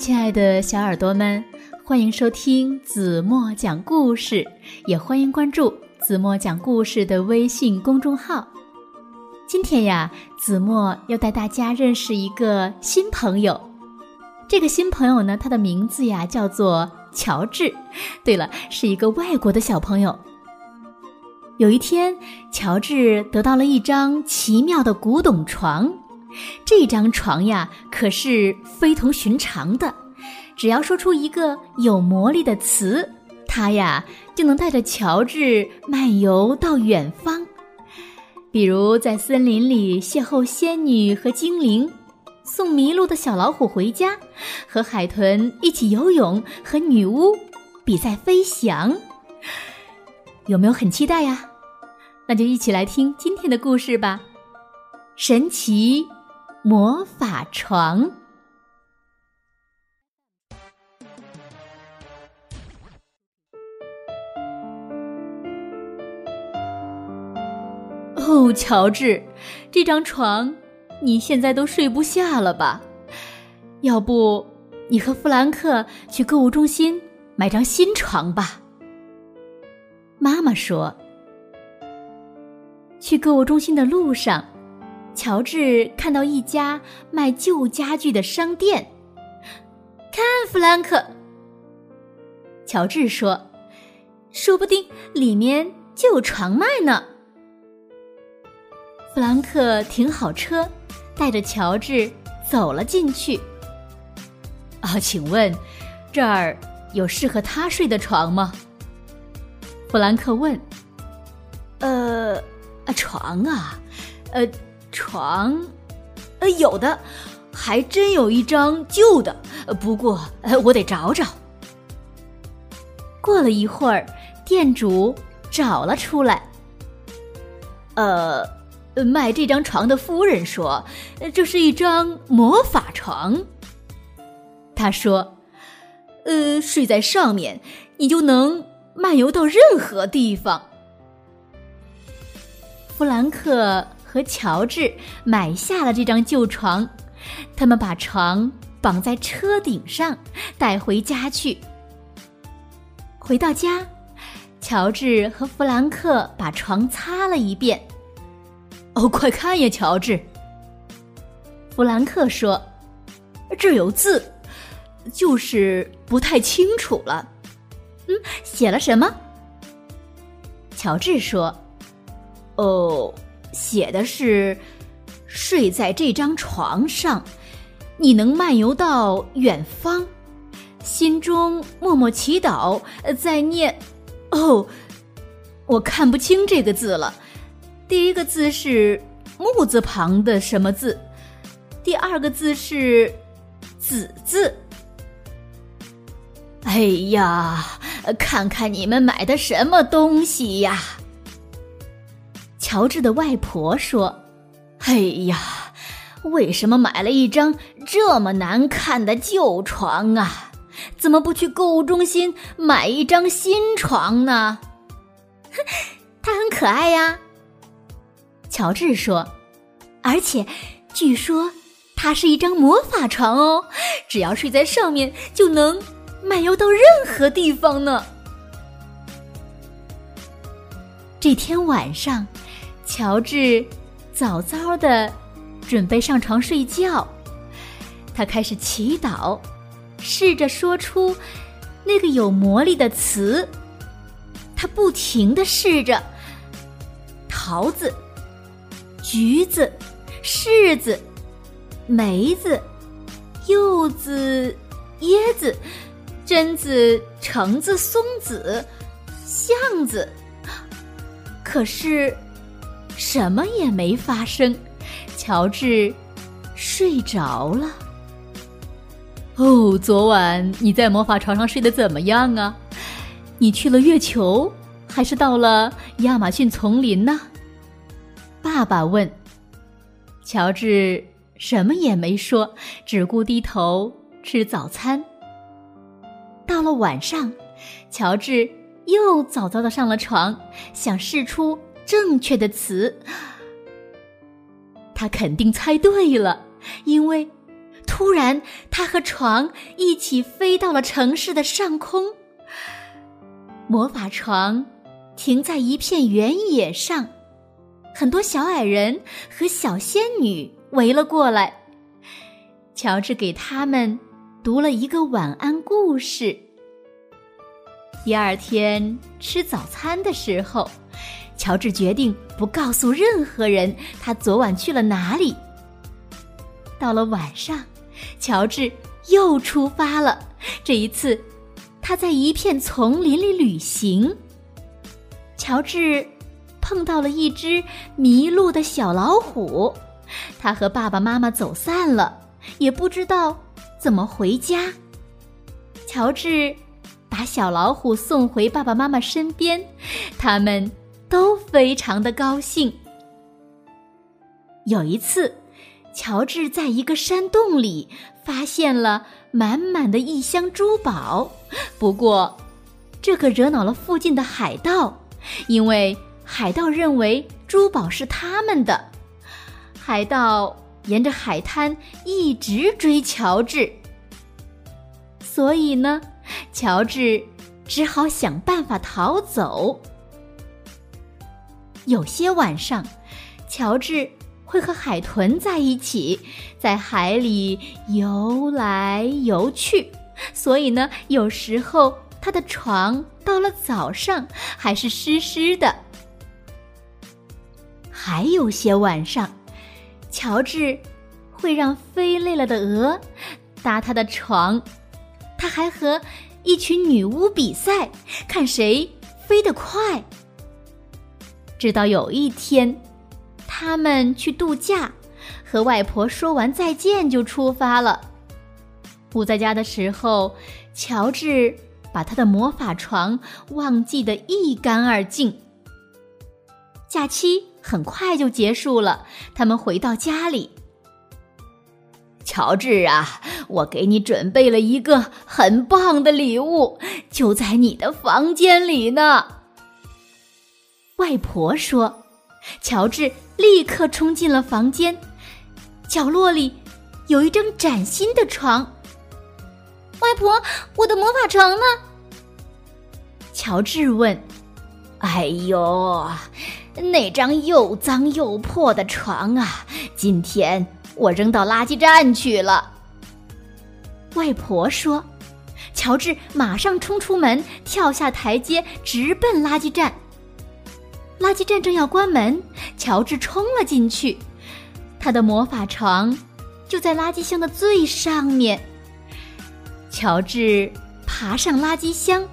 亲爱的小耳朵们，欢迎收听子墨讲故事，也欢迎关注子墨讲故事的微信公众号。今天呀，子墨要带大家认识一个新朋友。这个新朋友呢，他的名字呀叫做乔治。对了，是一个外国的小朋友。有一天，乔治得到了一张奇妙的古董床。这张床呀，可是非同寻常的。只要说出一个有魔力的词，它呀就能带着乔治漫游到远方。比如在森林里邂逅仙女和精灵，送迷路的小老虎回家，和海豚一起游泳，和女巫比赛飞翔。有没有很期待呀？那就一起来听今天的故事吧，《神奇魔法床》。哦，乔治，这张床你现在都睡不下了吧？要不你和弗兰克去购物中心买张新床吧？妈妈说。去购物中心的路上，乔治看到一家卖旧家具的商店。看，弗兰克，乔治说：“说不定里面就有床卖呢。”弗兰克停好车，带着乔治走了进去。啊，请问，这儿有适合他睡的床吗？弗兰克问。呃。啊床啊，呃，床，呃，有的，还真有一张旧的，不过呃我得找找。过了一会儿，店主找了出来。呃，卖这张床的夫人说，这是一张魔法床。他说，呃，睡在上面，你就能漫游到任何地方。弗兰克和乔治买下了这张旧床，他们把床绑在车顶上，带回家去。回到家，乔治和弗兰克把床擦了一遍。哦，快看呀，乔治！弗兰克说：“这有字，就是不太清楚了。”嗯，写了什么？乔治说。哦，写的是睡在这张床上，你能漫游到远方，心中默默祈祷，在念。哦，我看不清这个字了。第一个字是木字旁的什么字？第二个字是子字。哎呀，看看你们买的什么东西呀！乔治的外婆说：“哎呀，为什么买了一张这么难看的旧床啊？怎么不去购物中心买一张新床呢？” 它很可爱呀，乔治说。而且，据说它是一张魔法床哦，只要睡在上面就能漫游到任何地方呢。这天晚上。乔治早早的准备上床睡觉，他开始祈祷，试着说出那个有魔力的词。他不停的试着：桃子、橘子、柿子、梅子、柚子、椰子、榛子、橙子、松子、橡子。可是。什么也没发生，乔治睡着了。哦，昨晚你在魔法床上睡得怎么样啊？你去了月球，还是到了亚马逊丛林呢？爸爸问。乔治什么也没说，只顾低头吃早餐。到了晚上，乔治又早早的上了床，想试出。正确的词，他肯定猜对了，因为突然，他和床一起飞到了城市的上空。魔法床停在一片原野上，很多小矮人和小仙女围了过来。乔治给他们读了一个晚安故事。第二天吃早餐的时候，乔治决定不告诉任何人他昨晚去了哪里。到了晚上，乔治又出发了。这一次，他在一片丛林里旅行。乔治碰到了一只迷路的小老虎，他和爸爸妈妈走散了，也不知道怎么回家。乔治把小老虎送回爸爸妈妈身边，他们都非常的高兴。有一次。乔治在一个山洞里发现了满满的一箱珠宝，不过，这可惹恼了附近的海盗，因为海盗认为珠宝是他们的。海盗沿着海滩一直追乔治，所以呢，乔治只好想办法逃走。有些晚上，乔治。会和海豚在一起，在海里游来游去，所以呢，有时候他的床到了早上还是湿湿的。还有些晚上，乔治会让飞累了的鹅搭他的床，他还和一群女巫比赛，看谁飞得快。直到有一天。他们去度假，和外婆说完再见就出发了。不在家的时候，乔治把他的魔法床忘记得一干二净。假期很快就结束了，他们回到家里。乔治啊，我给你准备了一个很棒的礼物，就在你的房间里呢。外婆说。乔治立刻冲进了房间，角落里有一张崭新的床。外婆，我的魔法床呢？乔治问。哎呦，那张又脏又破的床啊，今天我扔到垃圾站去了。外婆说。乔治马上冲出门，跳下台阶，直奔垃圾站。垃圾站正要关门，乔治冲了进去。他的魔法床就在垃圾箱的最上面。乔治爬上垃圾箱，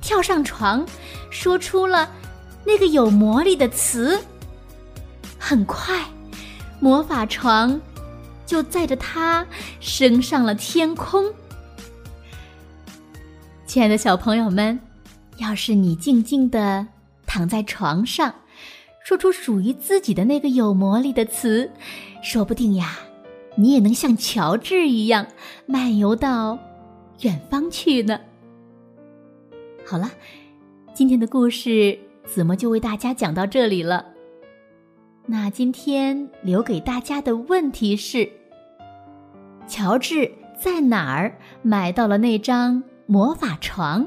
跳上床，说出了那个有魔力的词。很快，魔法床就载着他升上了天空。亲爱的小朋友们，要是你静静的。躺在床上，说出属于自己的那个有魔力的词，说不定呀，你也能像乔治一样漫游到远方去呢。好了，今天的故事子墨就为大家讲到这里了。那今天留给大家的问题是：乔治在哪儿买到了那张魔法床？